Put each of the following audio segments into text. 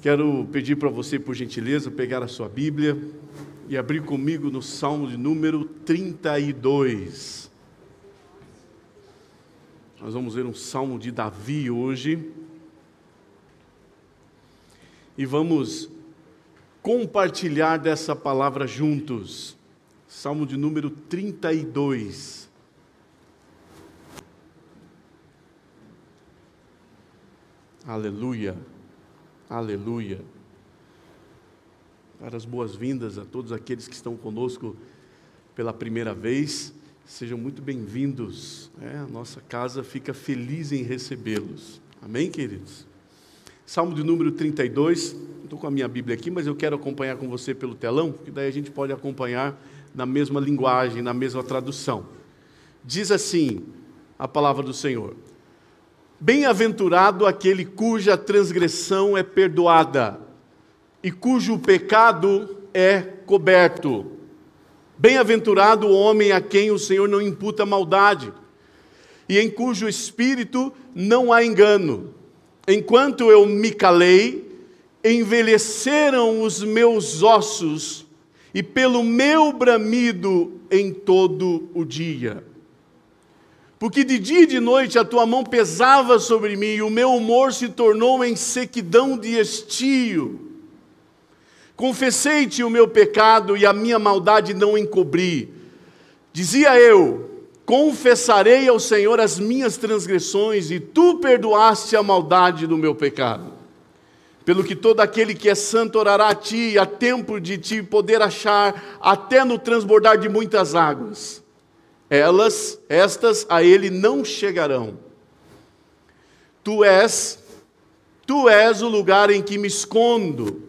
Quero pedir para você, por gentileza, pegar a sua Bíblia e abrir comigo no Salmo de número 32. Nós vamos ver um salmo de Davi hoje. E vamos compartilhar dessa palavra juntos. Salmo de número 32. Aleluia. Aleluia. Dar as boas-vindas a todos aqueles que estão conosco pela primeira vez. Sejam muito bem-vindos. É, a nossa casa fica feliz em recebê-los. Amém, queridos? Salmo de número 32. Estou com a minha Bíblia aqui, mas eu quero acompanhar com você pelo telão, que daí a gente pode acompanhar na mesma linguagem, na mesma tradução. Diz assim a palavra do Senhor: Bem-aventurado aquele cuja transgressão é perdoada e cujo pecado é coberto. Bem-aventurado o homem a quem o Senhor não imputa maldade e em cujo espírito não há engano. Enquanto eu me calei, envelheceram os meus ossos e pelo meu bramido em todo o dia. Porque de dia e de noite a tua mão pesava sobre mim, e o meu humor se tornou em sequidão de estio. Confessei-te o meu pecado e a minha maldade não encobri. Dizia eu: Confessarei ao Senhor as minhas transgressões, e tu perdoaste a maldade do meu pecado. Pelo que todo aquele que é santo orará a ti, a tempo de te poder achar, até no transbordar de muitas águas elas, estas a ele não chegarão. Tu és, tu és o lugar em que me escondo.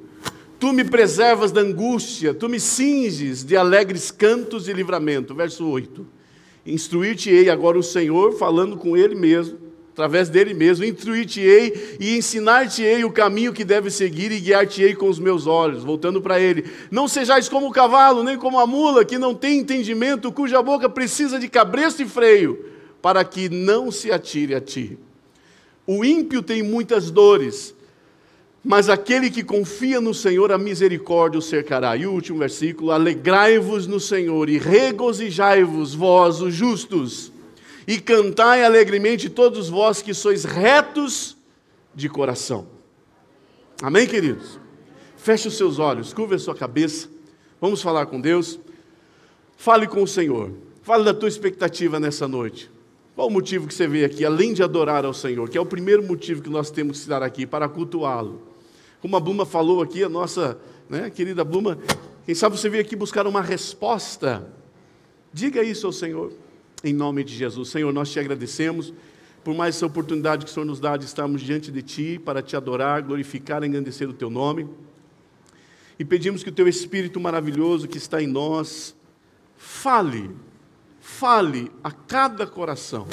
Tu me preservas da angústia, tu me cinges de alegres cantos e livramento. Verso 8. Instruir-te-ei agora o Senhor, falando com ele mesmo através dele mesmo, instruir-te-ei e ensinar-te-ei o caminho que deve seguir e guiar-te-ei com os meus olhos. Voltando para ele, não sejais como o cavalo, nem como a mula, que não tem entendimento, cuja boca precisa de cabresto e freio, para que não se atire a ti. O ímpio tem muitas dores, mas aquele que confia no Senhor, a misericórdia o cercará. E o último versículo: Alegrai-vos no Senhor e regozijai-vos, vós, os justos e cantai alegremente todos vós que sois retos de coração. Amém, queridos? Feche os seus olhos, curva a sua cabeça. Vamos falar com Deus. Fale com o Senhor. Fale da tua expectativa nessa noite. Qual o motivo que você veio aqui, além de adorar ao Senhor, que é o primeiro motivo que nós temos que estar aqui, para cultuá-lo. Como a Bluma falou aqui, a nossa né, querida Bluma, quem sabe você veio aqui buscar uma resposta. Diga isso ao Senhor em nome de Jesus. Senhor, nós te agradecemos por mais essa oportunidade que o Senhor nos dá de estarmos diante de Ti para te adorar, glorificar e engrandecer o Teu nome. E pedimos que o Teu Espírito maravilhoso que está em nós fale, fale a cada coração.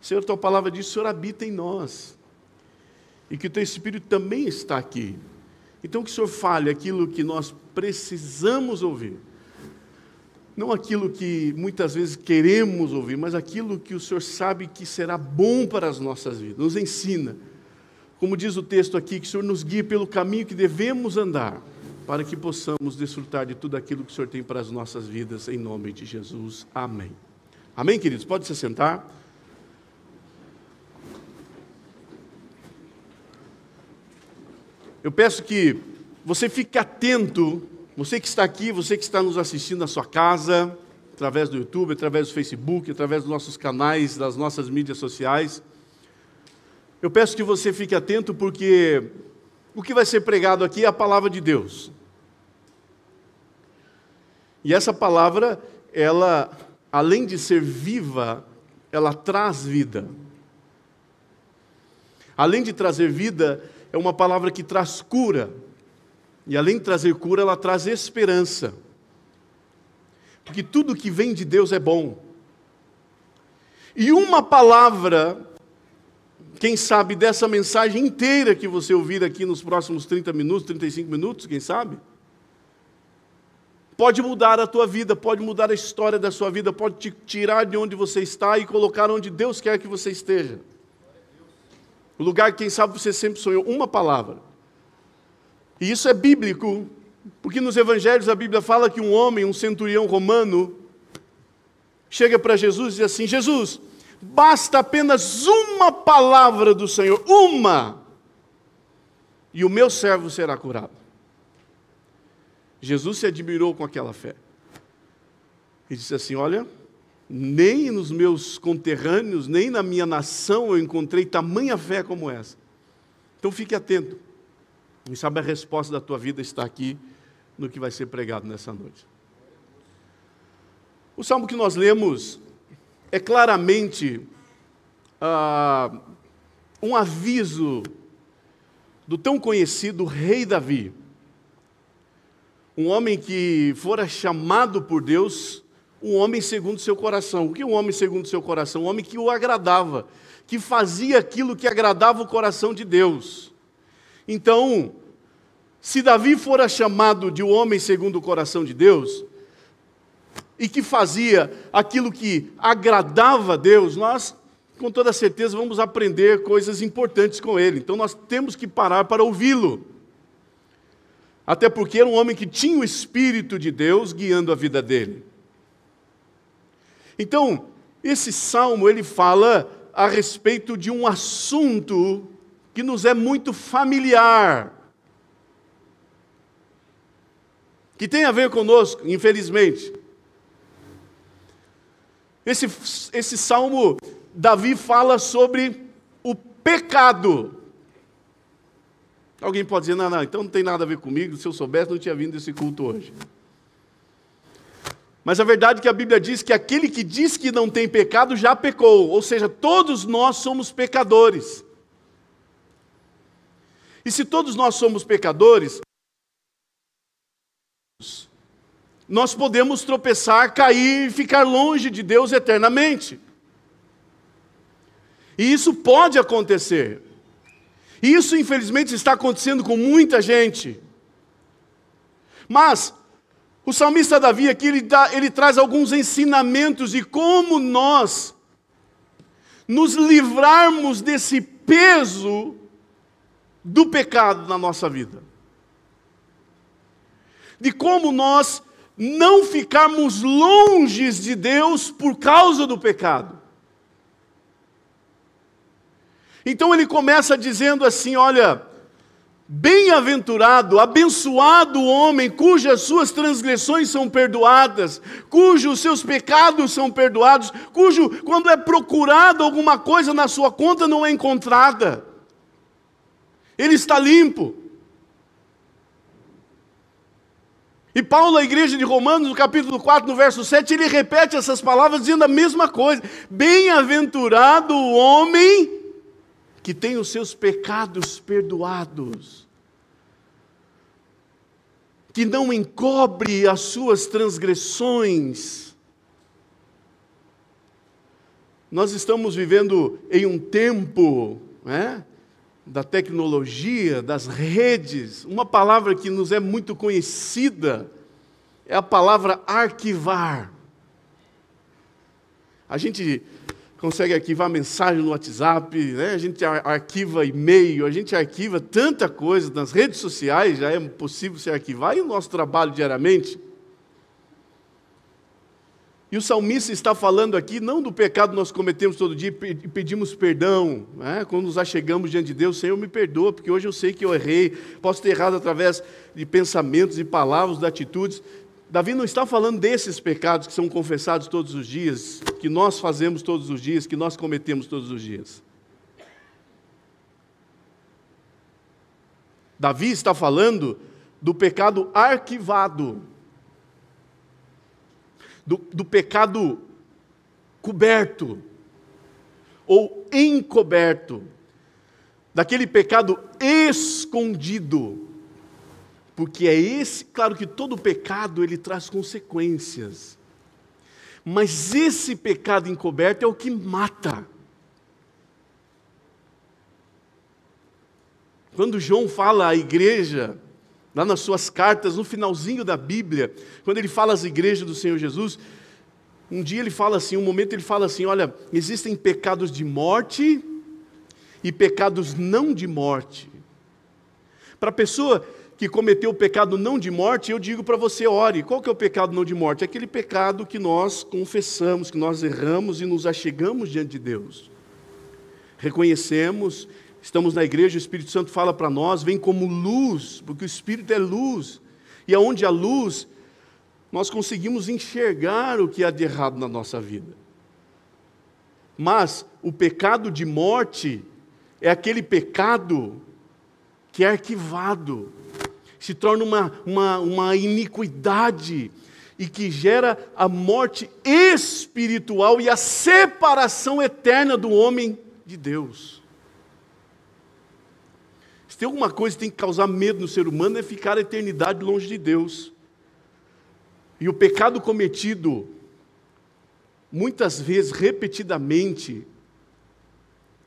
Senhor, Tua palavra diz: o Senhor habita em nós. E que o Teu Espírito também está aqui. Então, que o Senhor fale aquilo que nós precisamos ouvir não aquilo que muitas vezes queremos ouvir, mas aquilo que o Senhor sabe que será bom para as nossas vidas. Nos ensina. Como diz o texto aqui, que o Senhor nos guie pelo caminho que devemos andar, para que possamos desfrutar de tudo aquilo que o Senhor tem para as nossas vidas, em nome de Jesus. Amém. Amém, queridos? Pode se sentar. Eu peço que você fique atento você que está aqui, você que está nos assistindo na sua casa, através do YouTube, através do Facebook, através dos nossos canais, das nossas mídias sociais. Eu peço que você fique atento porque o que vai ser pregado aqui é a palavra de Deus. E essa palavra, ela, além de ser viva, ela traz vida. Além de trazer vida, é uma palavra que traz cura. E além de trazer cura, ela traz esperança. Porque tudo que vem de Deus é bom. E uma palavra, quem sabe, dessa mensagem inteira que você ouvir aqui nos próximos 30 minutos, 35 minutos, quem sabe? Pode mudar a tua vida, pode mudar a história da sua vida, pode te tirar de onde você está e colocar onde Deus quer que você esteja. O lugar que, quem sabe, você sempre sonhou. Uma palavra E isso é bíblico, porque nos evangelhos a Bíblia fala que um homem, um centurião romano, chega para Jesus e diz assim: Jesus, basta apenas uma palavra do Senhor, uma, e o meu servo será curado. Jesus se admirou com aquela fé. E disse assim: Olha, nem nos meus conterrâneos, nem na minha nação eu encontrei tamanha fé como essa. Então fique atento. E sabe a resposta da tua vida está aqui no que vai ser pregado nessa noite. O salmo que nós lemos é claramente ah, um aviso do tão conhecido rei Davi. Um homem que fora chamado por Deus, um homem segundo seu coração. O que é um homem segundo seu coração? Um homem que o agradava, que fazia aquilo que agradava o coração de Deus. Então, se Davi fora chamado de um homem segundo o coração de Deus, e que fazia aquilo que agradava a Deus, nós, com toda certeza, vamos aprender coisas importantes com ele. Então nós temos que parar para ouvi-lo. Até porque era um homem que tinha o Espírito de Deus guiando a vida dele. Então, esse salmo ele fala a respeito de um assunto que nos é muito familiar. Que tem a ver conosco, infelizmente. Esse, esse salmo, Davi fala sobre o pecado. Alguém pode dizer, não, não, então não tem nada a ver comigo, se eu soubesse não tinha vindo esse culto hoje. Mas a verdade é que a Bíblia diz que aquele que diz que não tem pecado já pecou, ou seja, todos nós somos pecadores. E se todos nós somos pecadores, nós podemos tropeçar, cair e ficar longe de Deus eternamente. E isso pode acontecer. E isso, infelizmente, está acontecendo com muita gente. Mas, o salmista Davi aqui, ele, dá, ele traz alguns ensinamentos de como nós nos livrarmos desse peso do pecado na nossa vida. De como nós não ficarmos longe de Deus por causa do pecado. Então ele começa dizendo assim: olha, bem-aventurado, abençoado o homem cujas suas transgressões são perdoadas, cujos seus pecados são perdoados, cujo, quando é procurado alguma coisa na sua conta, não é encontrada. Ele está limpo. E Paulo, a igreja de Romanos, no capítulo 4, no verso 7, ele repete essas palavras dizendo a mesma coisa: Bem-aventurado o homem que tem os seus pecados perdoados, que não encobre as suas transgressões. Nós estamos vivendo em um tempo, né? Da tecnologia, das redes, uma palavra que nos é muito conhecida é a palavra arquivar. A gente consegue arquivar mensagem no WhatsApp, né? a gente arquiva e-mail, a gente arquiva tanta coisa nas redes sociais, já é possível se arquivar, e o nosso trabalho diariamente. E o salmista está falando aqui não do pecado que nós cometemos todo dia e pedimos perdão. Né? Quando nos achegamos diante de Deus, Senhor, me perdoa, porque hoje eu sei que eu errei, posso ter errado através de pensamentos e palavras, de atitudes. Davi não está falando desses pecados que são confessados todos os dias, que nós fazemos todos os dias, que nós cometemos todos os dias. Davi está falando do pecado arquivado do, do pecado coberto ou encoberto, daquele pecado escondido. Porque é esse, claro que todo pecado ele traz consequências. Mas esse pecado encoberto é o que mata. Quando João fala à igreja, lá nas suas cartas, no finalzinho da Bíblia, quando ele fala às igrejas do Senhor Jesus, um dia ele fala assim, um momento ele fala assim: olha, existem pecados de morte e pecados não de morte. Para a pessoa que cometeu o pecado não de morte, eu digo para você, ore. Qual que é o pecado não de morte? É aquele pecado que nós confessamos, que nós erramos e nos achegamos diante de Deus. Reconhecemos, estamos na igreja, o Espírito Santo fala para nós, vem como luz, porque o Espírito é luz. E aonde há luz, nós conseguimos enxergar o que há de errado na nossa vida. Mas o pecado de morte é aquele pecado que é arquivado, se torna uma, uma, uma iniquidade e que gera a morte espiritual e a separação eterna do homem de Deus. Tem alguma coisa que tem que causar medo no ser humano é ficar a eternidade longe de Deus. E o pecado cometido, muitas vezes, repetidamente,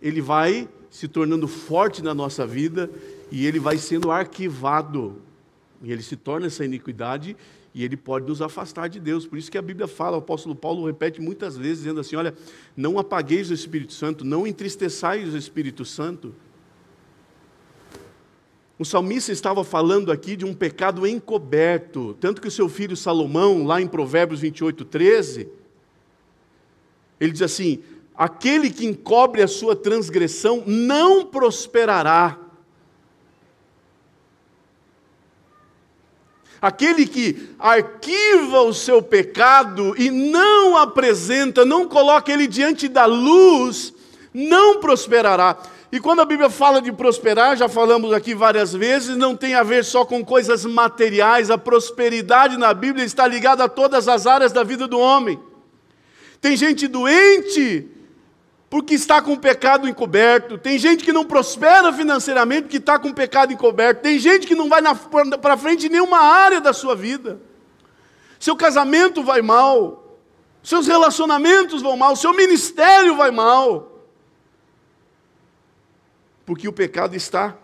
ele vai se tornando forte na nossa vida e ele vai sendo arquivado. E ele se torna essa iniquidade e ele pode nos afastar de Deus. Por isso que a Bíblia fala, o apóstolo Paulo repete muitas vezes, dizendo assim: olha, não apagueis o Espírito Santo, não entristeçais o Espírito Santo. O salmista estava falando aqui de um pecado encoberto, tanto que o seu filho Salomão, lá em Provérbios 28, 13, ele diz assim: aquele que encobre a sua transgressão não prosperará. Aquele que arquiva o seu pecado e não apresenta, não coloca ele diante da luz, não prosperará. E quando a Bíblia fala de prosperar, já falamos aqui várias vezes, não tem a ver só com coisas materiais, a prosperidade na Bíblia está ligada a todas as áreas da vida do homem. Tem gente doente porque está com o pecado encoberto. Tem gente que não prospera financeiramente porque está com o pecado encoberto. Tem gente que não vai para frente em nenhuma área da sua vida. Seu casamento vai mal, seus relacionamentos vão mal, seu ministério vai mal. Porque o pecado está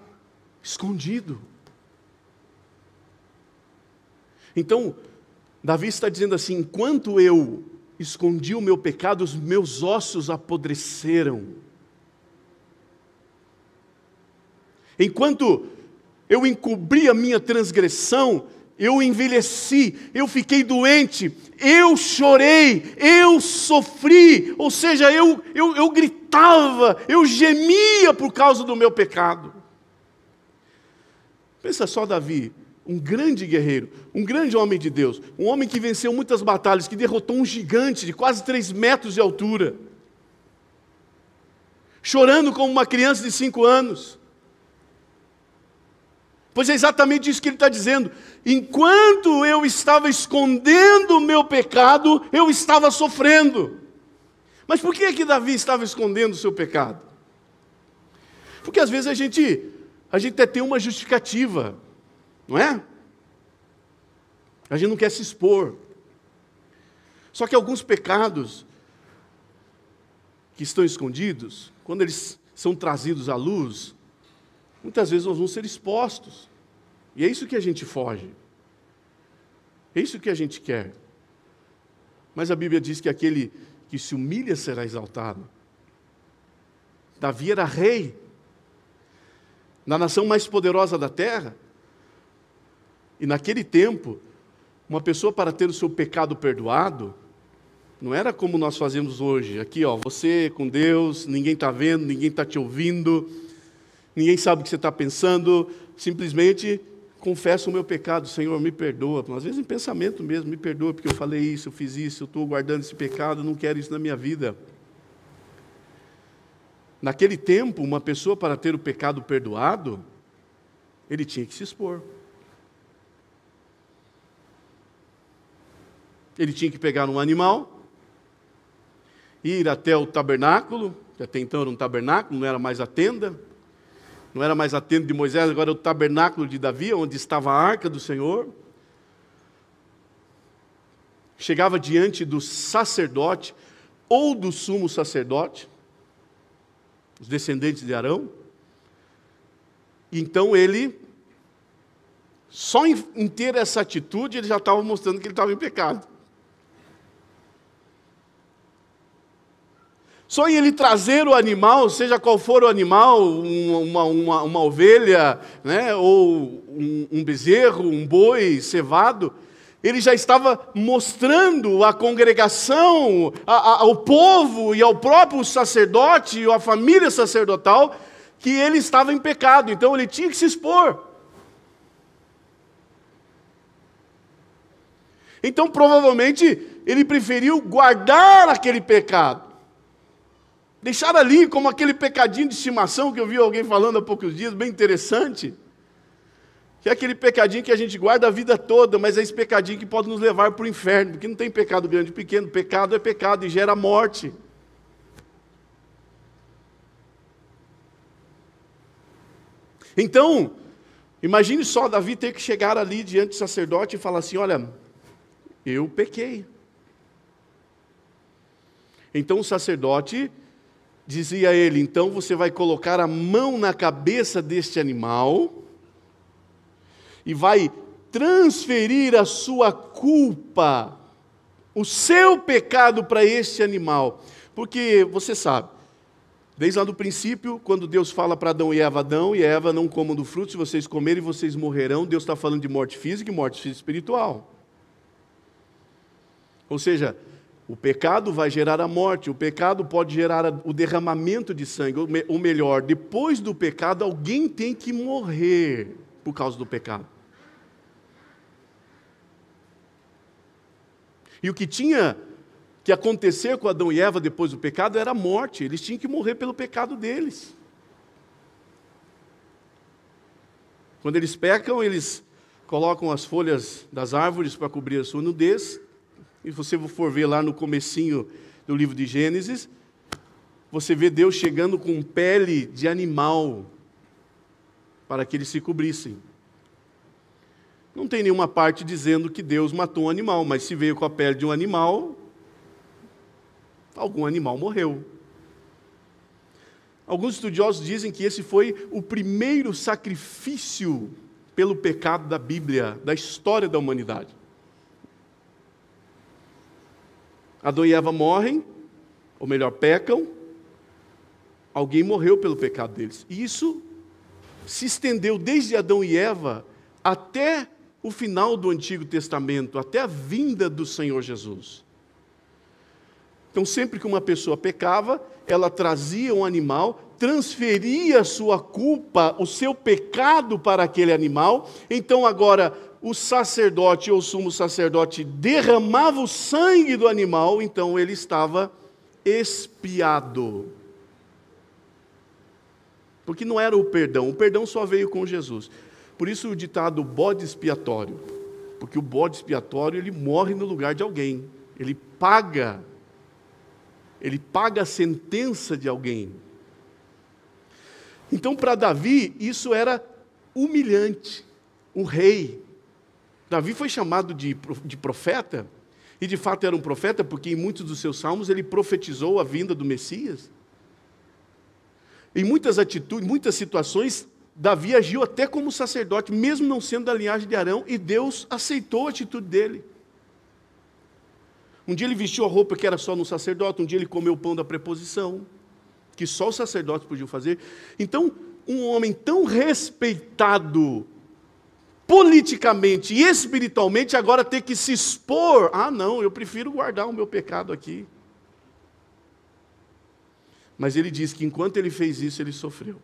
escondido. Então, Davi está dizendo assim: enquanto eu escondi o meu pecado, os meus ossos apodreceram. Enquanto eu encobri a minha transgressão, eu envelheci, eu fiquei doente, eu chorei, eu sofri, ou seja, eu, eu, eu gritava, eu gemia por causa do meu pecado. Pensa só, Davi, um grande guerreiro, um grande homem de Deus, um homem que venceu muitas batalhas, que derrotou um gigante de quase três metros de altura, chorando como uma criança de cinco anos. Pois é exatamente isso que ele está dizendo. Enquanto eu estava escondendo o meu pecado, eu estava sofrendo. Mas por que é que Davi estava escondendo o seu pecado? Porque às vezes a gente, a gente até tem uma justificativa. Não é? A gente não quer se expor. Só que alguns pecados que estão escondidos, quando eles são trazidos à luz, muitas vezes nós vamos ser expostos. E é isso que a gente foge. É isso que a gente quer. Mas a Bíblia diz que aquele que se humilha será exaltado. Davi era rei, na nação mais poderosa da terra, e naquele tempo, uma pessoa para ter o seu pecado perdoado, não era como nós fazemos hoje. Aqui, ó, você com Deus, ninguém está vendo, ninguém está te ouvindo, ninguém sabe o que você está pensando, simplesmente confesso o meu pecado, Senhor, me perdoa. Às vezes em pensamento mesmo, me perdoa porque eu falei isso, eu fiz isso, eu estou guardando esse pecado, não quero isso na minha vida. Naquele tempo, uma pessoa para ter o pecado perdoado, ele tinha que se expor. Ele tinha que pegar um animal, ir até o tabernáculo, que até então era um tabernáculo, não era mais a tenda, não era mais a tenda de Moisés, agora era o tabernáculo de Davi, onde estava a arca do Senhor. Chegava diante do sacerdote ou do sumo sacerdote, os descendentes de Arão. Então ele, só em, em ter essa atitude, ele já estava mostrando que ele estava em pecado. Só em ele trazer o animal, seja qual for o animal, uma, uma, uma ovelha, né, ou um, um bezerro, um boi cevado, ele já estava mostrando à congregação, ao povo e ao próprio sacerdote e à família sacerdotal que ele estava em pecado, então ele tinha que se expor. Então, provavelmente, ele preferiu guardar aquele pecado. Deixar ali como aquele pecadinho de estimação que eu vi alguém falando há poucos dias, bem interessante. Que é aquele pecadinho que a gente guarda a vida toda, mas é esse pecadinho que pode nos levar para o inferno, porque não tem pecado grande e pequeno, pecado é pecado e gera morte. Então, imagine só Davi ter que chegar ali diante do sacerdote e falar assim: Olha, eu pequei. Então o sacerdote dizia ele: Então você vai colocar a mão na cabeça deste animal e vai transferir a sua culpa, o seu pecado para este animal. Porque você sabe, desde lá do princípio, quando Deus fala para Adão e Eva, Adão e Eva não comam do fruto, se vocês comerem, vocês morrerão. Deus está falando de morte física e morte espiritual. Ou seja, o pecado vai gerar a morte, o pecado pode gerar o derramamento de sangue, ou melhor, depois do pecado, alguém tem que morrer por causa do pecado. E o que tinha que acontecer com Adão e Eva depois do pecado era a morte, eles tinham que morrer pelo pecado deles. Quando eles pecam, eles colocam as folhas das árvores para cobrir a sua nudez. E você for ver lá no comecinho do livro de Gênesis, você vê Deus chegando com pele de animal para que eles se cobrissem. Não tem nenhuma parte dizendo que Deus matou um animal, mas se veio com a pele de um animal, algum animal morreu. Alguns estudiosos dizem que esse foi o primeiro sacrifício pelo pecado da Bíblia, da história da humanidade. Adão e Eva morrem, ou melhor, pecam, alguém morreu pelo pecado deles. E isso se estendeu desde Adão e Eva até o final do Antigo Testamento, até a vinda do Senhor Jesus. Então, sempre que uma pessoa pecava, ela trazia um animal, transferia sua culpa, o seu pecado para aquele animal. Então, agora, o sacerdote ou sumo sacerdote derramava o sangue do animal, então ele estava expiado. Porque não era o perdão, o perdão só veio com Jesus. Por isso o ditado bode expiatório, porque o bode expiatório ele morre no lugar de alguém, ele paga, ele paga a sentença de alguém. Então para Davi isso era humilhante. O rei, Davi foi chamado de, de profeta, e de fato era um profeta, porque em muitos dos seus salmos ele profetizou a vinda do Messias. Em muitas atitudes, muitas situações, Davi agiu até como sacerdote, mesmo não sendo da linhagem de Arão, e Deus aceitou a atitude dele. Um dia ele vestiu a roupa que era só no sacerdote, um dia ele comeu o pão da preposição, que só os sacerdotes podiam fazer. Então, um homem tão respeitado politicamente e espiritualmente, agora ter que se expor. Ah, não, eu prefiro guardar o meu pecado aqui. Mas ele diz que enquanto ele fez isso, ele sofreu.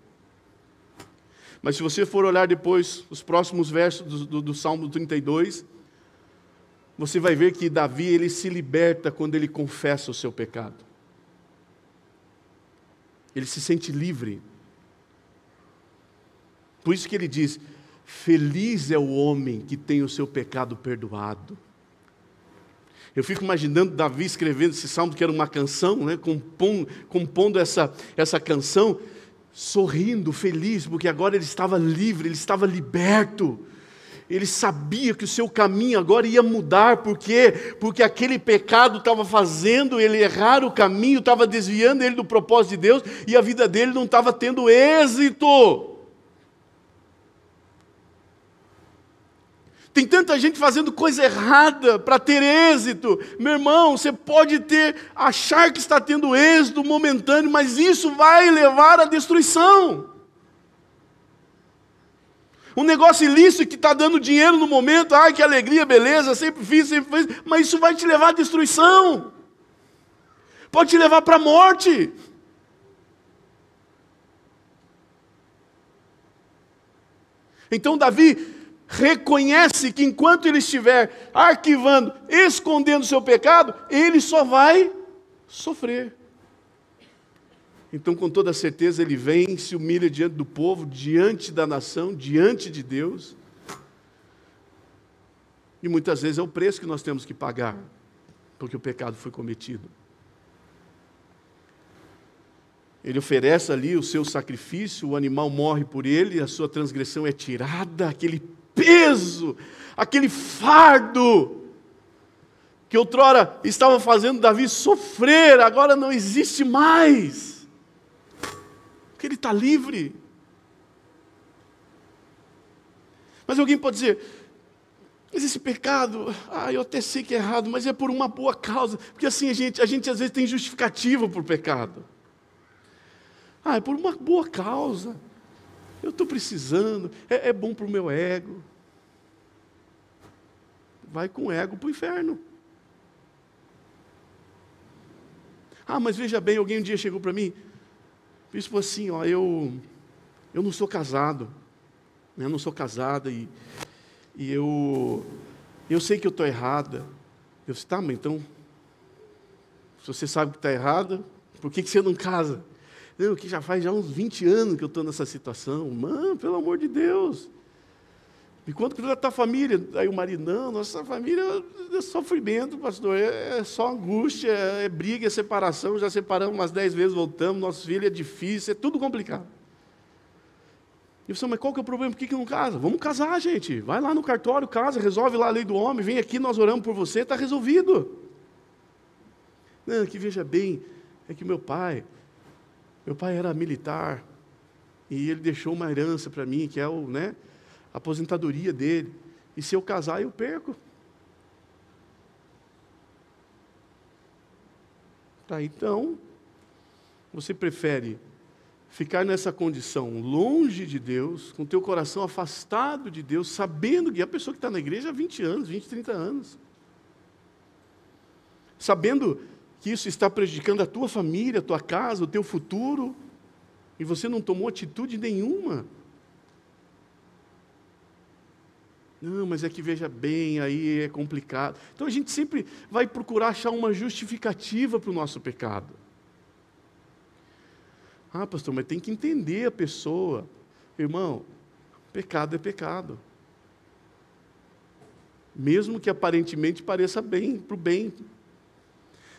Mas se você for olhar depois os próximos versos do, do, do Salmo 32, você vai ver que Davi ele se liberta quando ele confessa o seu pecado. Ele se sente livre. Por isso que ele diz: Feliz é o homem que tem o seu pecado perdoado. Eu fico imaginando Davi escrevendo esse salmo, que era uma canção, né, compondo, compondo essa, essa canção, sorrindo, feliz, porque agora ele estava livre, ele estava liberto. Ele sabia que o seu caminho agora ia mudar, por quê? Porque aquele pecado estava fazendo ele errar o caminho, estava desviando ele do propósito de Deus e a vida dele não estava tendo êxito. Tem tanta gente fazendo coisa errada para ter êxito. Meu irmão, você pode ter, achar que está tendo êxito momentâneo, mas isso vai levar à destruição. Um negócio ilícito que está dando dinheiro no momento, ai que alegria, beleza, sempre fiz, sempre fiz, mas isso vai te levar à destruição. Pode te levar para a morte. Então Davi reconhece que enquanto ele estiver arquivando, escondendo o seu pecado, ele só vai sofrer. Então, com toda certeza, ele vem, se humilha diante do povo, diante da nação, diante de Deus. E muitas vezes é o preço que nós temos que pagar, porque o pecado foi cometido. Ele oferece ali o seu sacrifício, o animal morre por ele, a sua transgressão é tirada, aquele peso, aquele fardo que outrora estava fazendo Davi sofrer, agora não existe mais, porque ele está livre. Mas alguém pode dizer, mas esse pecado, ah, eu até sei que é errado, mas é por uma boa causa, porque assim a gente, a gente às vezes tem justificativa por pecado. Ah, é por uma boa causa. Eu estou precisando, é, é bom para o meu ego. Vai com o ego para o inferno. Ah, mas veja bem, alguém um dia chegou para mim, foi assim, ó, eu, eu não sou casado, né, eu não sou casada e, e eu, eu sei que eu estou errada. Eu disse, tá, mas então, se você sabe que está errada, por que, que você não casa? Não, que já faz já uns 20 anos que eu estou nessa situação. Mano, pelo amor de Deus. E quanto que da tua família? Aí o marido, não, nossa família é sofrimento, pastor, é, é só angústia, é briga, é separação, já separamos umas dez vezes, voltamos, nosso filho é difícil, é tudo complicado. E você, mas qual que é o problema? Por que, que não casa? Vamos casar, gente. Vai lá no cartório, casa, resolve lá a lei do homem, vem aqui, nós oramos por você, está resolvido. Não, que veja bem, é que meu pai, meu pai era militar e ele deixou uma herança para mim, que é o, né, a aposentadoria dele. E se eu casar, eu perco. Tá, então, você prefere ficar nessa condição longe de Deus, com teu coração afastado de Deus, sabendo que a pessoa que está na igreja há 20 anos, 20, 30 anos, sabendo que isso está prejudicando a tua família, a tua casa, o teu futuro, e você não tomou atitude nenhuma. Não, mas é que veja bem, aí é complicado. Então a gente sempre vai procurar achar uma justificativa para o nosso pecado. Ah, pastor, mas tem que entender a pessoa. Irmão, pecado é pecado. Mesmo que aparentemente pareça bem, para o bem,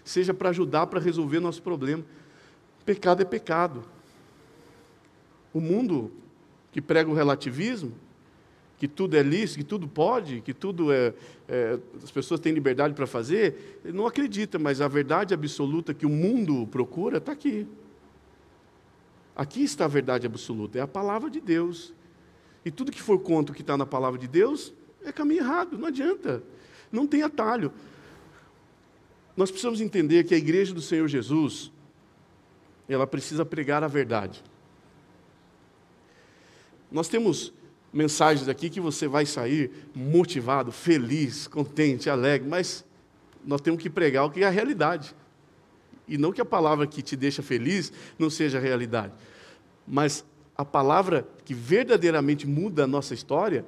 seja para ajudar para resolver nosso problema. Pecado é pecado. O mundo que prega o relativismo, que tudo é lícito, que tudo pode, que tudo é, é as pessoas têm liberdade para fazer, não acredita, mas a verdade absoluta que o mundo procura está aqui. Aqui está a verdade absoluta, é a palavra de Deus. E tudo que for contra o que está na palavra de Deus é caminho errado, não adianta. Não tem atalho. Nós precisamos entender que a igreja do Senhor Jesus, ela precisa pregar a verdade. Nós temos mensagens aqui que você vai sair motivado, feliz, contente, alegre, mas nós temos que pregar o que é a realidade. E não que a palavra que te deixa feliz não seja a realidade, mas a palavra que verdadeiramente muda a nossa história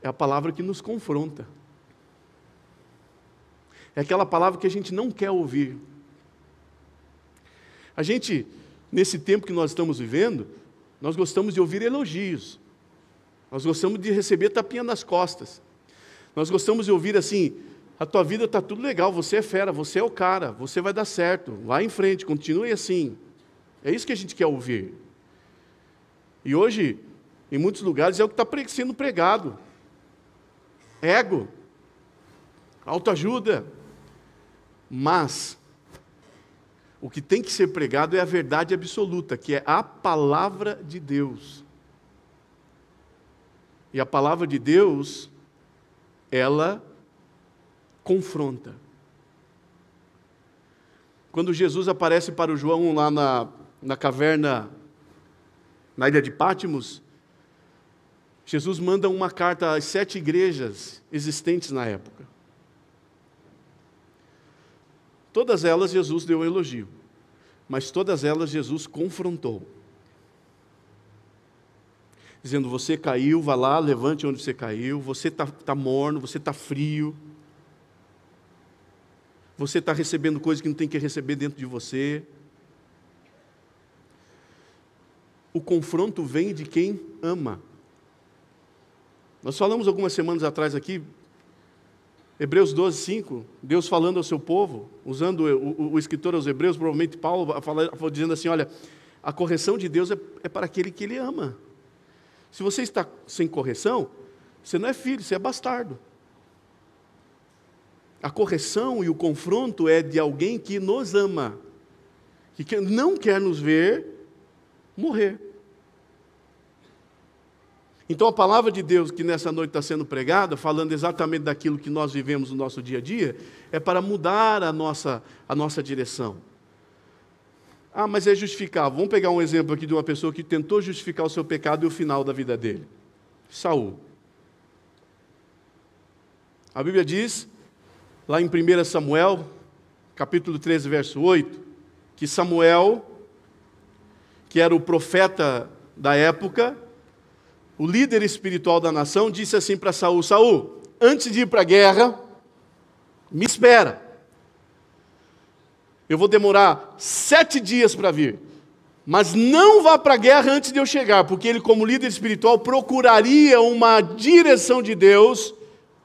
é a palavra que nos confronta. É aquela palavra que a gente não quer ouvir. A gente, nesse tempo que nós estamos vivendo, nós gostamos de ouvir elogios. Nós gostamos de receber tapinha nas costas. Nós gostamos de ouvir assim: a tua vida está tudo legal, você é fera, você é o cara, você vai dar certo, vai em frente, continue assim. É isso que a gente quer ouvir. E hoje, em muitos lugares, é o que está sendo pregado: ego, autoajuda, mas o que tem que ser pregado é a verdade absoluta, que é a palavra de Deus. E a palavra de Deus ela confronta. Quando Jesus aparece para o João lá na, na caverna, na ilha de Pátimos, Jesus manda uma carta às sete igrejas existentes na época. Todas elas Jesus deu elogio, mas todas elas Jesus confrontou. Dizendo: Você caiu, vá lá, levante onde você caiu, você está tá morno, você está frio, você está recebendo coisas que não tem que receber dentro de você. O confronto vem de quem ama. Nós falamos algumas semanas atrás aqui, Hebreus 12, 5, Deus falando ao seu povo, usando o, o, escritor aos Hebreus, provavelmente Paulo, fala, dizendo assim: olha, a correção de Deus é, é para aquele que ele ama. Se você está sem correção, você não é filho, você é bastardo. A correção e o confronto é de alguém que nos ama, que não quer nos ver morrer. Então a palavra de Deus que nessa noite está sendo pregada, falando exatamente daquilo que nós vivemos no nosso dia a dia, é para mudar a nossa, a nossa direção. Ah, mas é justificável. Vamos pegar um exemplo aqui de uma pessoa que tentou justificar o seu pecado e o final da vida dele. Saul. A Bíblia diz, lá em 1 Samuel, capítulo 13, verso 8, que Samuel, que era o profeta da época, o líder espiritual da nação, disse assim para Saul: Saul, antes de ir para a guerra, me espera. Eu vou demorar sete dias para vir. Mas não vá para a guerra antes de eu chegar, porque ele, como líder espiritual, procuraria uma direção de Deus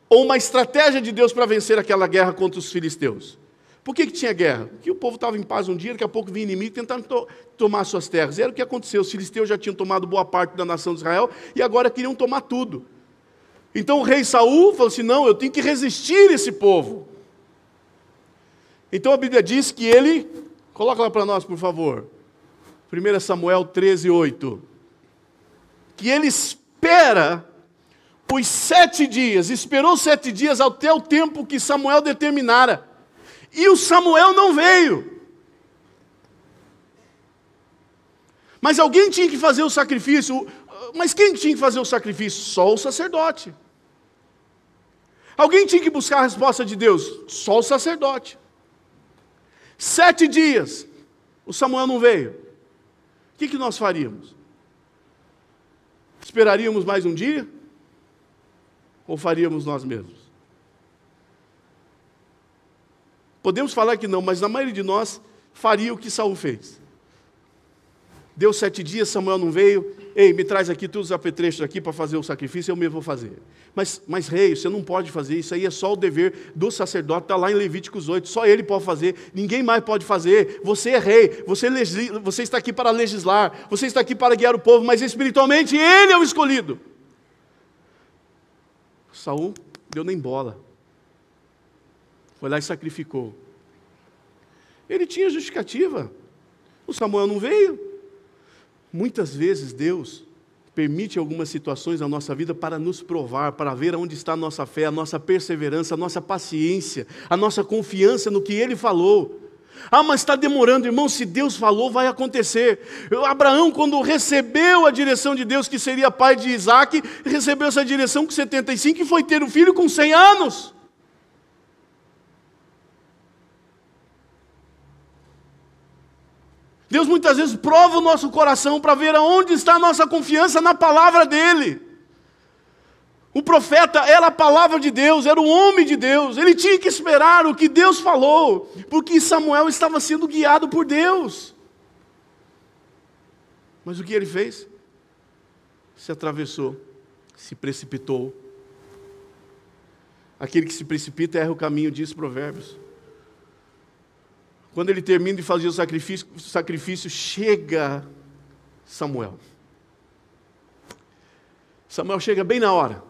ou uma estratégia de Deus para vencer aquela guerra contra os filisteus. Por que, que tinha guerra? Porque o povo estava em paz um dia, daqui a pouco vinha inimigo tentando to tomar suas terras. Era o que aconteceu. Os filisteus já tinham tomado boa parte da nação de Israel e agora queriam tomar tudo. Então o rei Saul falou assim: não, eu tenho que resistir esse povo. Então a Bíblia diz que ele, coloca lá para nós, por favor. 1 Samuel 13, 8. Que ele espera os sete dias, esperou sete dias até o tempo que Samuel determinara. E o Samuel não veio. Mas alguém tinha que fazer o sacrifício. Mas quem tinha que fazer o sacrifício? Só o sacerdote. Alguém tinha que buscar a resposta de Deus? Só o sacerdote. Sete dias, o Samuel não veio. O que, que nós faríamos? Esperaríamos mais um dia? Ou faríamos nós mesmos? Podemos falar que não, mas na maioria de nós faria o que Saul fez. Deu sete dias, Samuel não veio. Ei, me traz aqui todos os apetrechos aqui para fazer o sacrifício, eu mesmo vou fazer. Mas, mas rei, você não pode fazer isso aí, é só o dever do sacerdote, está lá em Levíticos 8, só ele pode fazer, ninguém mais pode fazer. Você é rei, você, você está aqui para legislar, você está aqui para guiar o povo, mas espiritualmente ele é o escolhido. Saul deu nem bola. Foi lá e sacrificou. Ele tinha justificativa. O Samuel não veio. Muitas vezes Deus permite algumas situações na nossa vida para nos provar, para ver onde está a nossa fé, a nossa perseverança, a nossa paciência, a nossa confiança no que Ele falou. Ah, mas está demorando, irmão. Se Deus falou, vai acontecer. Abraão, quando recebeu a direção de Deus, que seria pai de Isaac, recebeu essa direção com 75 e foi ter um filho com 100 anos. Deus muitas vezes prova o nosso coração para ver aonde está a nossa confiança na palavra dEle. O profeta era a palavra de Deus, era o homem de Deus, ele tinha que esperar o que Deus falou, porque Samuel estava sendo guiado por Deus. Mas o que ele fez? Se atravessou, se precipitou. Aquele que se precipita erra o caminho, diz Provérbios. Quando ele termina de fazer o sacrifício, o sacrifício chega Samuel. Samuel chega bem na hora.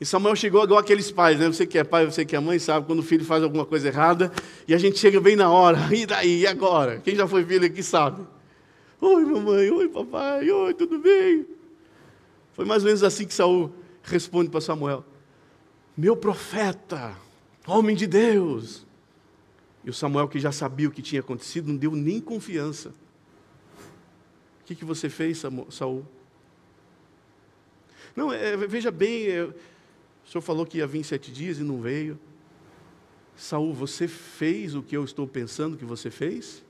E Samuel chegou igual aqueles pais, né? Você que é pai, você que é mãe, sabe quando o filho faz alguma coisa errada e a gente chega bem na hora. E daí? E agora? Quem já foi filho aqui sabe. Oi, mamãe. Oi, papai. Oi, tudo bem? Foi mais ou menos assim que Saul responde para Samuel: Meu profeta, homem de Deus. E o Samuel, que já sabia o que tinha acontecido, não deu nem confiança. O que, que você fez, Saul? Não, é, veja bem, é, o senhor falou que ia vir sete dias e não veio. Saul, você fez o que eu estou pensando que você fez?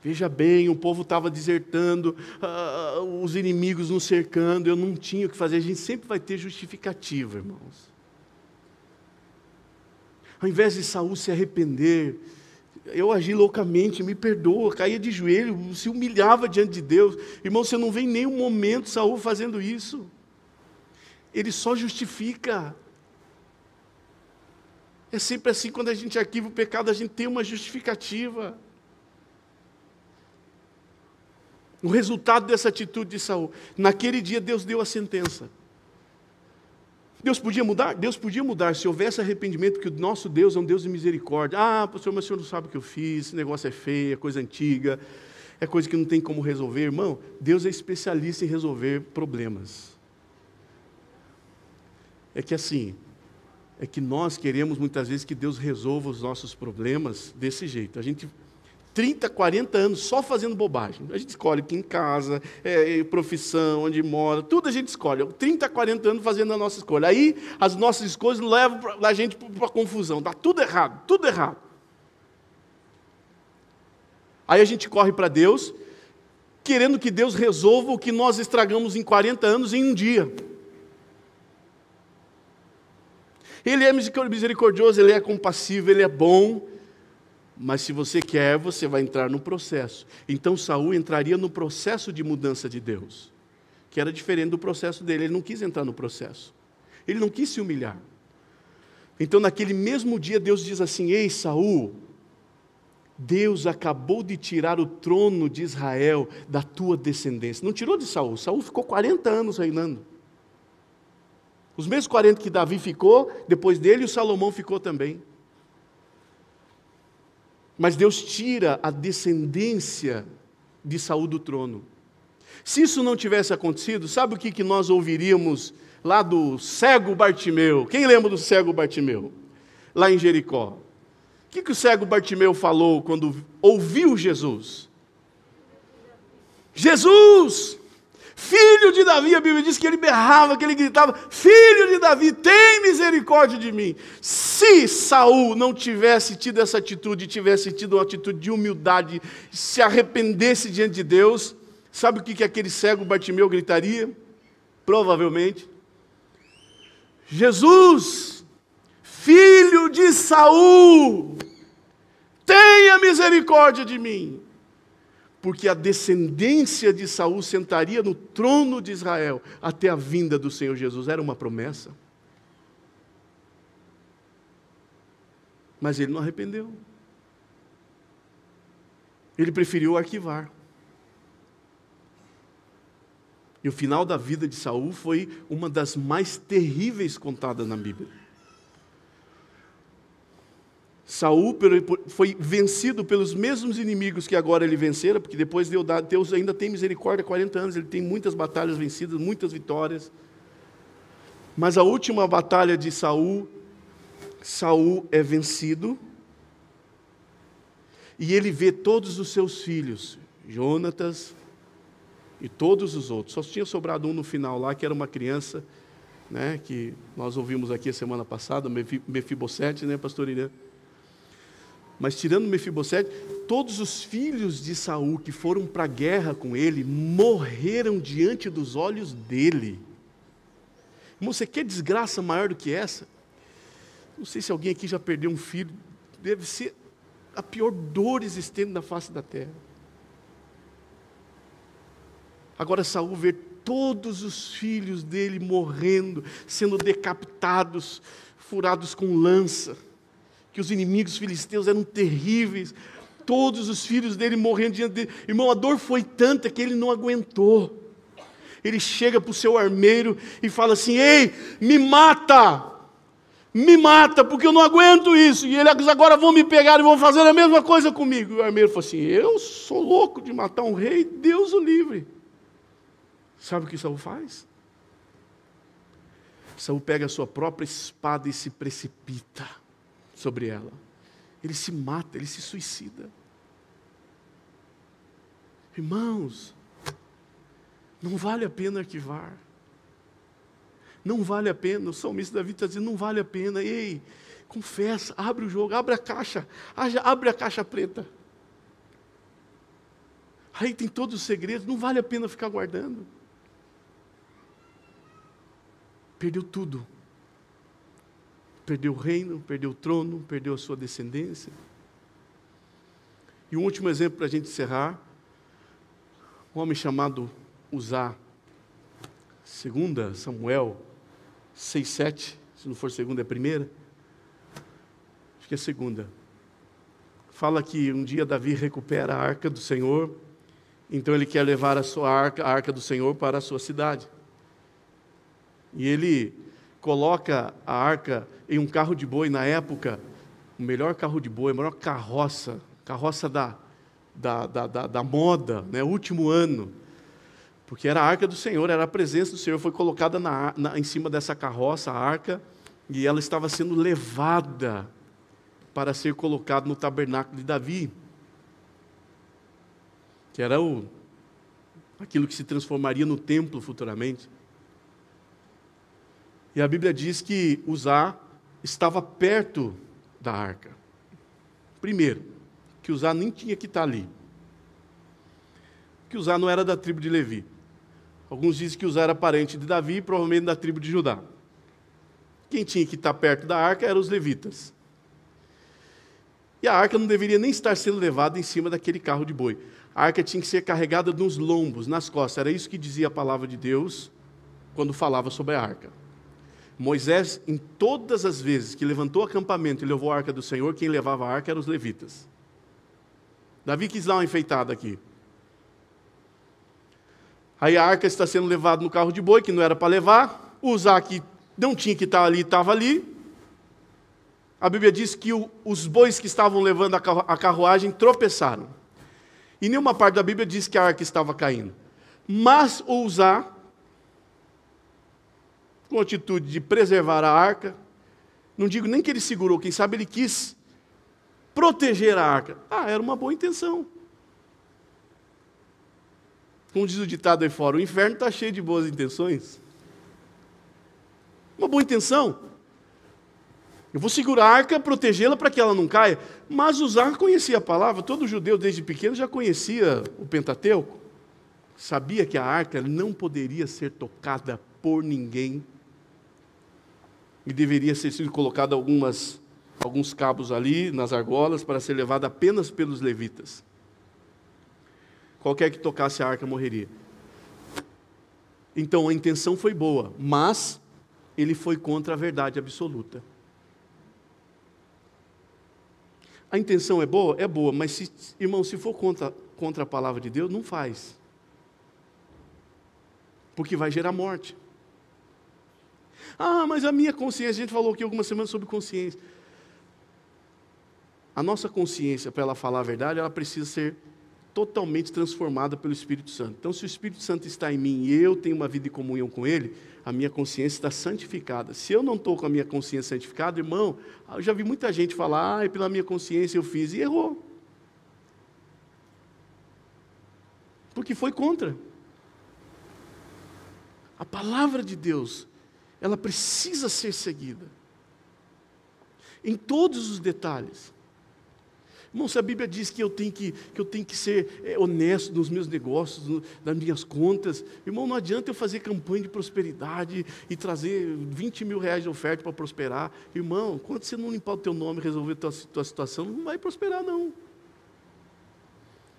Veja bem, o povo estava desertando, uh, os inimigos nos cercando, eu não tinha o que fazer. A gente sempre vai ter justificativa, irmãos. Ao invés de Saul se arrepender, eu agi loucamente, me perdoa, caía de joelho, se humilhava diante de Deus. Irmão, você não vê em nenhum momento Saul fazendo isso. Ele só justifica. É sempre assim, quando a gente arquiva o pecado, a gente tem uma justificativa. O resultado dessa atitude de Saul, naquele dia Deus deu a sentença. Deus podia mudar? Deus podia mudar se houvesse arrependimento, porque o nosso Deus é um Deus de misericórdia. Ah, pastor, mas o senhor não sabe o que eu fiz, esse negócio é feio, é coisa antiga, é coisa que não tem como resolver. Irmão, Deus é especialista em resolver problemas. É que assim, é que nós queremos muitas vezes que Deus resolva os nossos problemas desse jeito. A gente 30, 40 anos só fazendo bobagem. A gente escolhe aqui em casa, é, profissão, onde mora, tudo a gente escolhe. 30, 40 anos fazendo a nossa escolha. Aí as nossas escolhas levam a gente para confusão. Dá tudo errado, tudo errado. Aí a gente corre para Deus, querendo que Deus resolva o que nós estragamos em 40 anos em um dia. Ele é misericordioso, ele é compassivo, ele é bom. Mas se você quer, você vai entrar no processo. Então Saul entraria no processo de mudança de Deus, que era diferente do processo dele. Ele não quis entrar no processo. Ele não quis se humilhar. Então naquele mesmo dia Deus diz assim: "Ei, Saul, Deus acabou de tirar o trono de Israel da tua descendência. Não tirou de Saul. Saul ficou 40 anos reinando. Os mesmos 40 que Davi ficou, depois dele o Salomão ficou também. Mas Deus tira a descendência de Saul do trono. Se isso não tivesse acontecido, sabe o que, que nós ouviríamos lá do cego Bartimeu? Quem lembra do cego Bartimeu? Lá em Jericó. O que, que o cego Bartimeu falou quando ouviu Jesus? Jesus! Filho de Davi, a Bíblia diz que ele berrava, que ele gritava: Filho de Davi, tem misericórdia de mim. Se Saul não tivesse tido essa atitude, tivesse tido uma atitude de humildade, se arrependesse diante de Deus, sabe o que, que aquele cego Bartimeu gritaria? Provavelmente: Jesus, filho de Saul, tenha misericórdia de mim porque a descendência de Saul sentaria no trono de Israel até a vinda do Senhor Jesus. Era uma promessa. Mas ele não arrependeu. Ele preferiu arquivar. E o final da vida de Saul foi uma das mais terríveis contadas na Bíblia. Saul foi vencido pelos mesmos inimigos que agora ele vencera, porque depois Deus ainda tem misericórdia, 40 anos, ele tem muitas batalhas vencidas, muitas vitórias. Mas a última batalha de Saul, Saul é vencido, e ele vê todos os seus filhos, Jonatas e todos os outros. Só tinha sobrado um no final lá, que era uma criança, né, que nós ouvimos aqui a semana passada, Mefibosete, né, pastor Irã? Mas tirando Mefibosete, todos os filhos de Saul que foram para a guerra com ele morreram diante dos olhos dele. Irmão, você quer desgraça maior do que essa? Não sei se alguém aqui já perdeu um filho. Deve ser a pior dor existente na face da terra. Agora Saul vê todos os filhos dele morrendo, sendo decapitados, furados com lança que os inimigos filisteus eram terríveis, todos os filhos dele morrendo diante dele. Irmão, a dor foi tanta que ele não aguentou. Ele chega para o seu armeiro e fala assim: Ei, me mata! Me mata, porque eu não aguento isso. E eles agora vão me pegar e vão fazer a mesma coisa comigo. E o armeiro falou assim: Eu sou louco de matar um rei, Deus o livre. Sabe o que Saul faz? Saul pega a sua própria espada e se precipita sobre ela. Ele se mata, ele se suicida. Irmãos, não vale a pena arquivar. Não vale a pena. O salmista Davi está dizendo: não vale a pena. Ei, confessa, abre o jogo, abre a caixa, abre a caixa preta. Aí tem todos os segredos, não vale a pena ficar guardando. Perdeu tudo. Perdeu o reino, perdeu o trono, perdeu a sua descendência. E um último exemplo para a gente encerrar. Um homem chamado Uzá. Segunda Samuel 6, 7. Se não for segunda, é primeira. Acho que é segunda. Fala que um dia Davi recupera a arca do Senhor. Então ele quer levar a sua arca, a arca do Senhor, para a sua cidade. E ele coloca a arca em um carro de boi na época, o melhor carro de boi, a melhor carroça, carroça da, da, da, da, da moda, né, último ano. Porque era a arca do Senhor, era a presença do Senhor, foi colocada na, na, em cima dessa carroça, a arca, e ela estava sendo levada para ser colocada no tabernáculo de Davi, que era o, aquilo que se transformaria no templo futuramente. E a Bíblia diz que Uzá estava perto da arca. Primeiro, que Uzá nem tinha que estar ali. Que Uzá não era da tribo de Levi. Alguns dizem que Uzá era parente de Davi, provavelmente da tribo de Judá. Quem tinha que estar perto da arca eram os levitas. E a arca não deveria nem estar sendo levada em cima daquele carro de boi. A arca tinha que ser carregada nos lombos, nas costas. Era isso que dizia a palavra de Deus quando falava sobre a arca. Moisés, em todas as vezes que levantou o acampamento e levou a arca do Senhor, quem levava a arca eram os levitas. Davi quis dar uma enfeitada aqui. Aí a arca está sendo levada no carro de boi, que não era para levar. O Uzá, que não tinha que estar ali, estava ali. A Bíblia diz que o, os bois que estavam levando a carruagem tropeçaram. E nenhuma parte da Bíblia diz que a arca estava caindo. Mas o Uzá com a atitude de preservar a arca. Não digo nem que ele segurou, quem sabe ele quis proteger a arca. Ah, era uma boa intenção. Como diz o ditado aí fora, o inferno está cheio de boas intenções. Uma boa intenção. Eu vou segurar a arca, protegê-la para que ela não caia. Mas usar conhecia a palavra, todo judeu desde pequeno já conhecia o Pentateuco. Sabia que a arca não poderia ser tocada por ninguém e deveria ser sido colocado algumas, alguns cabos ali nas argolas para ser levado apenas pelos levitas. Qualquer que tocasse a arca morreria. Então a intenção foi boa, mas ele foi contra a verdade absoluta. A intenção é boa? É boa, mas, se, irmão, se for contra, contra a palavra de Deus, não faz. Porque vai gerar morte. Ah, mas a minha consciência, a gente falou aqui algumas semanas sobre consciência. A nossa consciência, para ela falar a verdade, ela precisa ser totalmente transformada pelo Espírito Santo. Então, se o Espírito Santo está em mim e eu tenho uma vida de comunhão com Ele, a minha consciência está santificada. Se eu não estou com a minha consciência santificada, irmão, eu já vi muita gente falar, ah, pela minha consciência eu fiz, e errou. Porque foi contra. A palavra de Deus ela precisa ser seguida. Em todos os detalhes. Irmão, se a Bíblia diz que eu tenho que, que, eu tenho que ser é, honesto nos meus negócios, no, nas minhas contas, irmão, não adianta eu fazer campanha de prosperidade e trazer 20 mil reais de oferta para prosperar. Irmão, quando você não limpar o teu nome e resolver a tua, tua situação, não vai prosperar, não.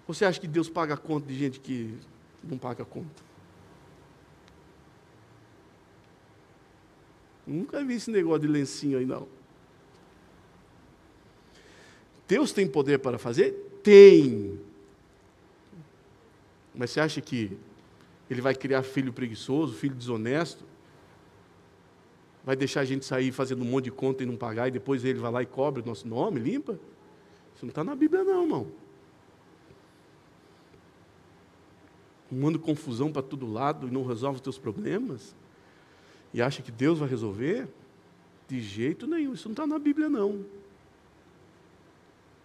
Você acha que Deus paga a conta de gente que não paga a conta? Nunca vi esse negócio de lencinho aí, não. Deus tem poder para fazer? Tem. Mas você acha que ele vai criar filho preguiçoso, filho desonesto? Vai deixar a gente sair fazendo um monte de conta e não pagar, e depois ele vai lá e cobre o nosso nome, limpa? Isso não está na Bíblia, não, irmão. Manda confusão para todo lado e não resolve os teus problemas. E acha que Deus vai resolver? De jeito nenhum, isso não está na Bíblia, não.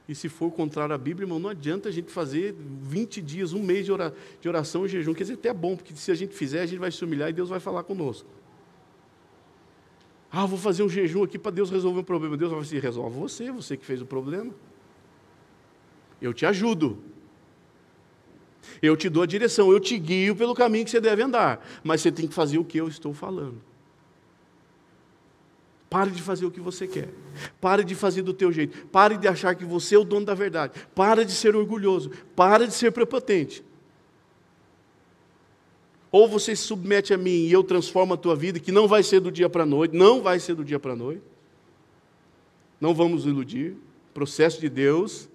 E se for contrário à Bíblia, irmão, não adianta a gente fazer 20 dias, um mês de oração e jejum. Quer dizer, até é bom, porque se a gente fizer, a gente vai se humilhar e Deus vai falar conosco. Ah, vou fazer um jejum aqui para Deus resolver um problema. Deus vai se resolve você, você que fez o problema. Eu te ajudo. Eu te dou a direção, eu te guio pelo caminho que você deve andar. Mas você tem que fazer o que eu estou falando. Pare de fazer o que você quer. Pare de fazer do teu jeito. Pare de achar que você é o dono da verdade. Pare de ser orgulhoso. Pare de ser prepotente. Ou você se submete a mim e eu transformo a tua vida, que não vai ser do dia para a noite, não vai ser do dia para a noite. Não vamos iludir. Processo de Deus.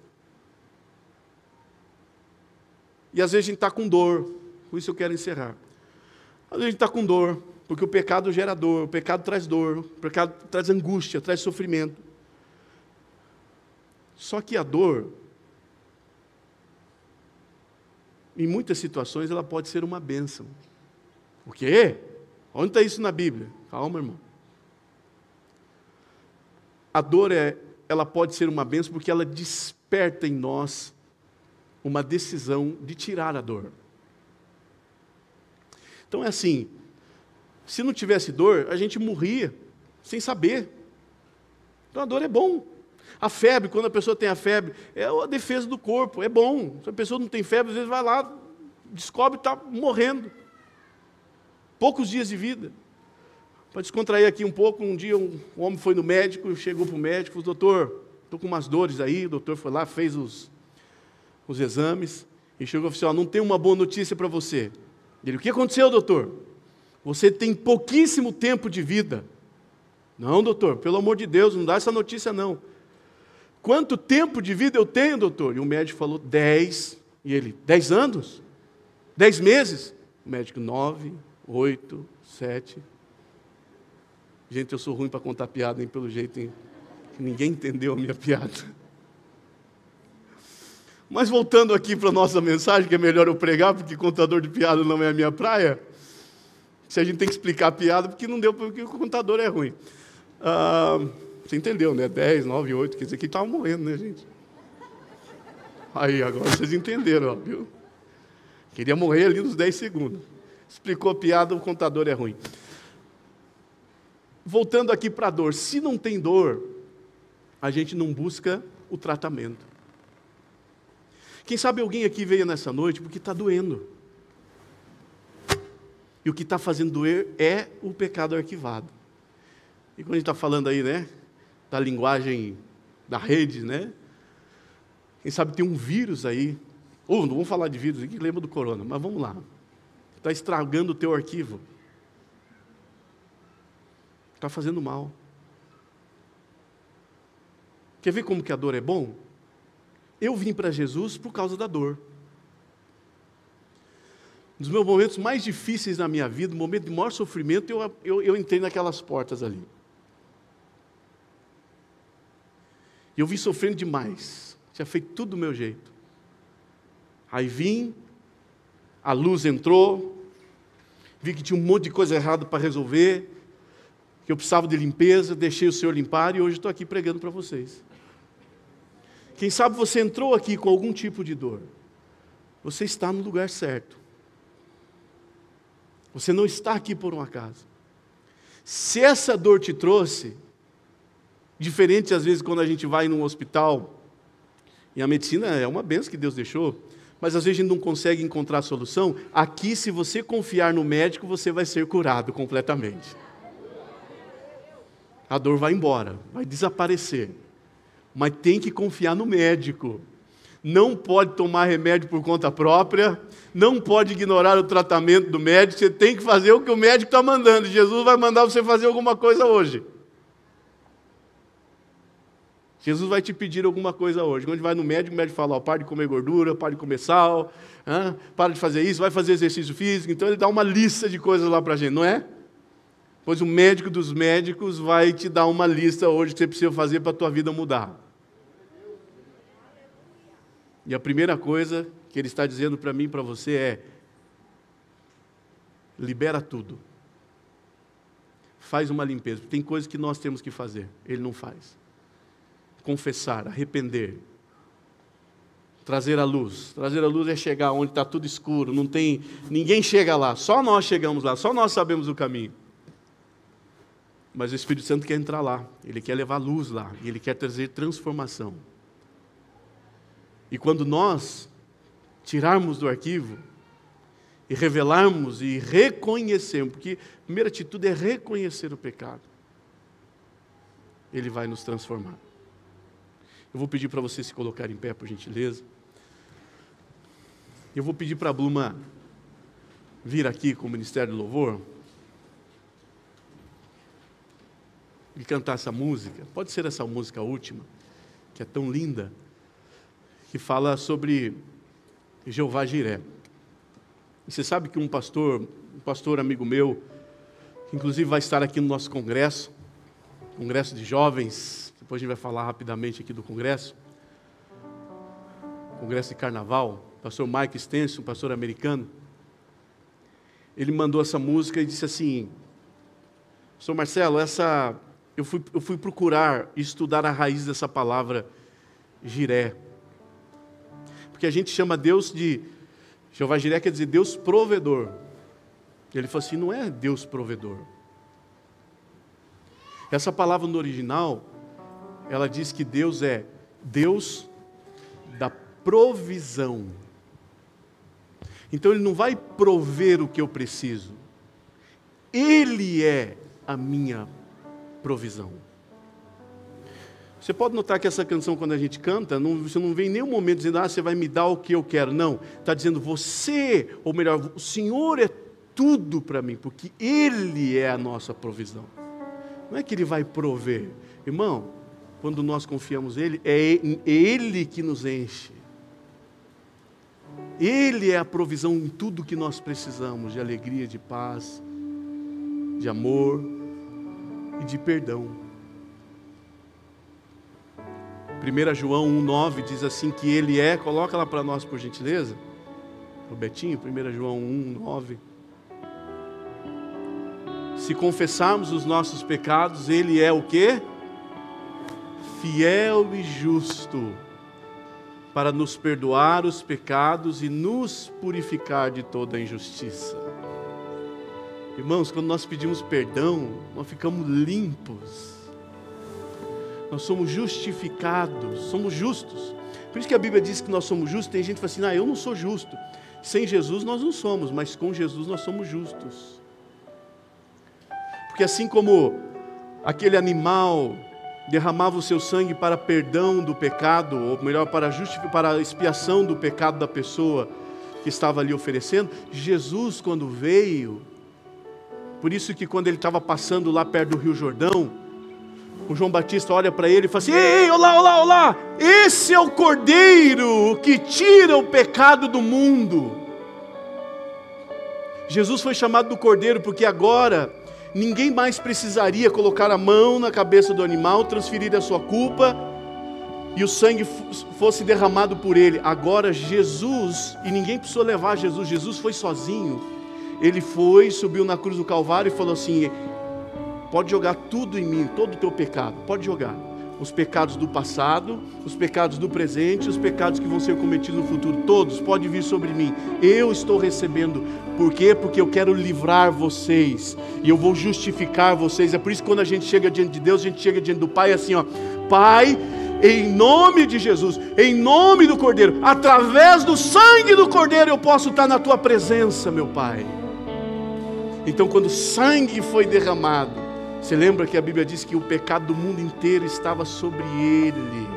E às vezes a gente está com dor. Com isso eu quero encerrar. Às vezes a gente está com dor. Porque o pecado gera dor, o pecado traz dor, o pecado traz angústia, traz sofrimento. Só que a dor, em muitas situações, ela pode ser uma bênção. O quê? Onde está isso na Bíblia? Calma, irmão. A dor é, ela pode ser uma bênção porque ela desperta em nós uma decisão de tirar a dor. Então é assim, se não tivesse dor, a gente morria sem saber. Então a dor é bom. A febre, quando a pessoa tem a febre, é a defesa do corpo, é bom. Se a pessoa não tem febre, às vezes vai lá, descobre que está morrendo. Poucos dias de vida. Para descontrair aqui um pouco, um dia um homem foi no médico, chegou para o médico, doutor, estou com umas dores aí, o doutor foi lá, fez os, os exames, e chegou e falou assim, não tem uma boa notícia para você. Ele, o que aconteceu, doutor? Você tem pouquíssimo tempo de vida. Não, doutor, pelo amor de Deus, não dá essa notícia não. Quanto tempo de vida eu tenho, doutor? E o médico falou, dez. E ele, dez anos? Dez meses? O médico, nove, oito, sete. Gente, eu sou ruim para contar piada, hein, pelo jeito, hein? Ninguém entendeu a minha piada. Mas voltando aqui para a nossa mensagem, que é melhor eu pregar, porque contador de piada não é a minha praia se a gente tem que explicar a piada, porque não deu, porque o contador é ruim. Ah, você entendeu, né? 10, 9, 8, quer dizer que estava morrendo, né, gente? Aí, agora vocês entenderam, ó, viu? Queria morrer ali nos 10 segundos. Explicou a piada, o contador é ruim. Voltando aqui para a dor. Se não tem dor, a gente não busca o tratamento. Quem sabe alguém aqui veio nessa noite porque está doendo. E o que está fazendo doer é o pecado arquivado. E quando a gente está falando aí, né, da linguagem da rede, né? Quem sabe tem um vírus aí. Ou não vamos falar de vírus aqui, lembra do corona, mas vamos lá. Está estragando o teu arquivo. Está fazendo mal. Quer ver como que a dor é bom? Eu vim para Jesus por causa da dor. Dos meus momentos mais difíceis na minha vida, o momento de maior sofrimento, eu, eu, eu entrei naquelas portas ali. E eu vim sofrendo demais. Tinha feito tudo do meu jeito. Aí vim, a luz entrou, vi que tinha um monte de coisa errada para resolver, que eu precisava de limpeza, deixei o Senhor limpar e hoje estou aqui pregando para vocês. Quem sabe você entrou aqui com algum tipo de dor. Você está no lugar certo. Você não está aqui por um acaso. Se essa dor te trouxe, diferente às vezes quando a gente vai num hospital, e a medicina é uma benção que Deus deixou, mas às vezes a gente não consegue encontrar solução, aqui, se você confiar no médico, você vai ser curado completamente. A dor vai embora, vai desaparecer. Mas tem que confiar no médico não pode tomar remédio por conta própria, não pode ignorar o tratamento do médico, você tem que fazer o que o médico está mandando. Jesus vai mandar você fazer alguma coisa hoje. Jesus vai te pedir alguma coisa hoje. Quando vai no médico, o médico fala: ó, para de comer gordura, para de comer sal, hein? para de fazer isso, vai fazer exercício físico. Então ele dá uma lista de coisas lá para a gente, não é? Pois o médico dos médicos vai te dar uma lista hoje que você precisa fazer para a tua vida mudar. E a primeira coisa que ele está dizendo para mim e para você é: libera tudo. faz uma limpeza. Tem coisas que nós temos que fazer, ele não faz. Confessar, arrepender, trazer a luz. Trazer a luz é chegar onde está tudo escuro, não tem ninguém chega lá, só nós chegamos lá, só nós sabemos o caminho. Mas o Espírito Santo quer entrar lá, ele quer levar luz lá, ele quer trazer transformação. E quando nós tirarmos do arquivo e revelarmos e reconhecermos, porque a primeira atitude é reconhecer o pecado, ele vai nos transformar. Eu vou pedir para você se colocar em pé, por gentileza. Eu vou pedir para a Bluma vir aqui com o Ministério do Louvor. e cantar essa música. Pode ser essa música última, que é tão linda, que fala sobre Jeová Jiré. Você sabe que um pastor, um pastor amigo meu, que inclusive vai estar aqui no nosso congresso, congresso de jovens, depois a gente vai falar rapidamente aqui do congresso, congresso de carnaval, pastor Mike Stenson, pastor americano, ele mandou essa música e disse assim, Pastor Marcelo, essa eu fui, eu fui procurar estudar a raiz dessa palavra giré. Porque a gente chama Deus de. Jeová Jiré quer dizer Deus provedor. Ele falou assim: não é Deus provedor. Essa palavra no original, ela diz que Deus é Deus da provisão. Então Ele não vai prover o que eu preciso, Ele é a minha provisão. Você pode notar que essa canção, quando a gente canta, não, você não vem em nenhum momento dizendo, ah, você vai me dar o que eu quero. Não, está dizendo, você, ou melhor, o Senhor é tudo para mim, porque Ele é a nossa provisão. Não é que Ele vai prover. Irmão, quando nós confiamos nele, é Ele que nos enche. Ele é a provisão em tudo que nós precisamos, de alegria, de paz, de amor, e de perdão. 1 João 1,9 diz assim que ele é, coloca lá para nós por gentileza, o Betinho, 1 João 1,9. Se confessarmos os nossos pecados, ele é o que? Fiel e justo para nos perdoar os pecados e nos purificar de toda injustiça. Irmãos, quando nós pedimos perdão, nós ficamos limpos. Nós somos justificados, somos justos. Por isso que a Bíblia diz que nós somos justos. Tem gente que fala assim: ah, eu não sou justo. Sem Jesus nós não somos, mas com Jesus nós somos justos. Porque assim como aquele animal derramava o seu sangue para perdão do pecado, ou melhor, para, para expiação do pecado da pessoa que estava ali oferecendo, Jesus, quando veio, por isso que quando ele estava passando lá perto do Rio Jordão, o João Batista olha para ele e fala assim: Ei, olá, olá, olá! Esse é o Cordeiro que tira o pecado do mundo. Jesus foi chamado do Cordeiro porque agora ninguém mais precisaria colocar a mão na cabeça do animal, transferir a sua culpa e o sangue fosse derramado por ele. Agora Jesus, e ninguém precisou levar Jesus, Jesus foi sozinho ele foi, subiu na cruz do Calvário e falou assim: pode jogar tudo em mim, todo o teu pecado, pode jogar. Os pecados do passado, os pecados do presente, os pecados que vão ser cometidos no futuro, todos podem vir sobre mim. Eu estou recebendo. Por quê? Porque eu quero livrar vocês e eu vou justificar vocês. É por isso que quando a gente chega diante de Deus, a gente chega diante do Pai assim, ó, Pai, em nome de Jesus, em nome do Cordeiro, através do sangue do Cordeiro, eu posso estar na tua presença, meu Pai. Então, quando sangue foi derramado, você lembra que a Bíblia diz que o pecado do mundo inteiro estava sobre ele.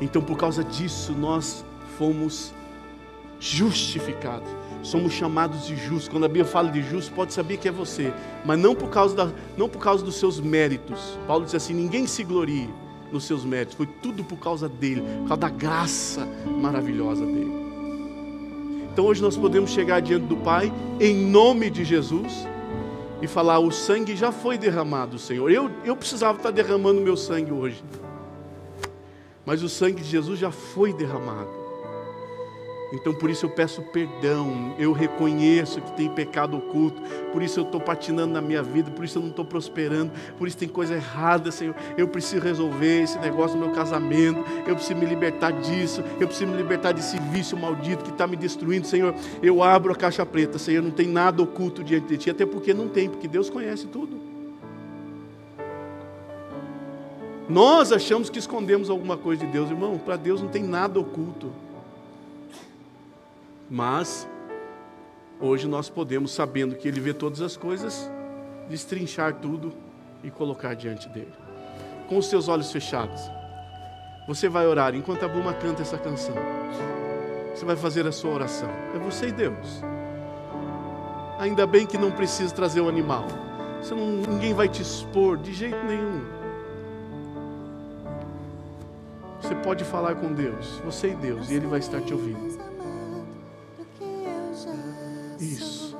Então, por causa disso, nós fomos justificados. Somos chamados de justos. Quando a Bíblia fala de justo, pode saber que é você, mas não por causa, da, não por causa dos seus méritos. Paulo diz assim: ninguém se glorie nos seus méritos, foi tudo por causa dele, por causa da graça maravilhosa dele. Então hoje nós podemos chegar diante do Pai em nome de Jesus e falar: o sangue já foi derramado, Senhor. Eu, eu precisava estar derramando meu sangue hoje, mas o sangue de Jesus já foi derramado. Então por isso eu peço perdão, eu reconheço que tem pecado oculto, por isso eu estou patinando na minha vida, por isso eu não estou prosperando, por isso tem coisa errada, Senhor. Eu preciso resolver esse negócio no meu casamento, eu preciso me libertar disso, eu preciso me libertar desse vício maldito que está me destruindo, Senhor. Eu abro a caixa preta, Senhor, não tem nada oculto diante de Ti, até porque não tem, porque Deus conhece tudo. Nós achamos que escondemos alguma coisa de Deus, irmão, para Deus não tem nada oculto. Mas, hoje nós podemos, sabendo que Ele vê todas as coisas, destrinchar tudo e colocar diante dele. Com os seus olhos fechados, você vai orar enquanto a Bluma canta essa canção. Você vai fazer a sua oração. É você e Deus. Ainda bem que não precisa trazer o animal. Não, ninguém vai te expor de jeito nenhum. Você pode falar com Deus, você e Deus, e Ele vai estar te ouvindo. Isso.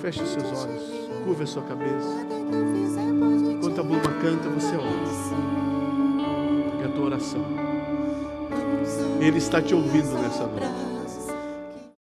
Feche os seus olhos. Curva a sua cabeça. Enquanto a Bluma canta, você ora. É a tua oração. Ele está te ouvindo nessa noite.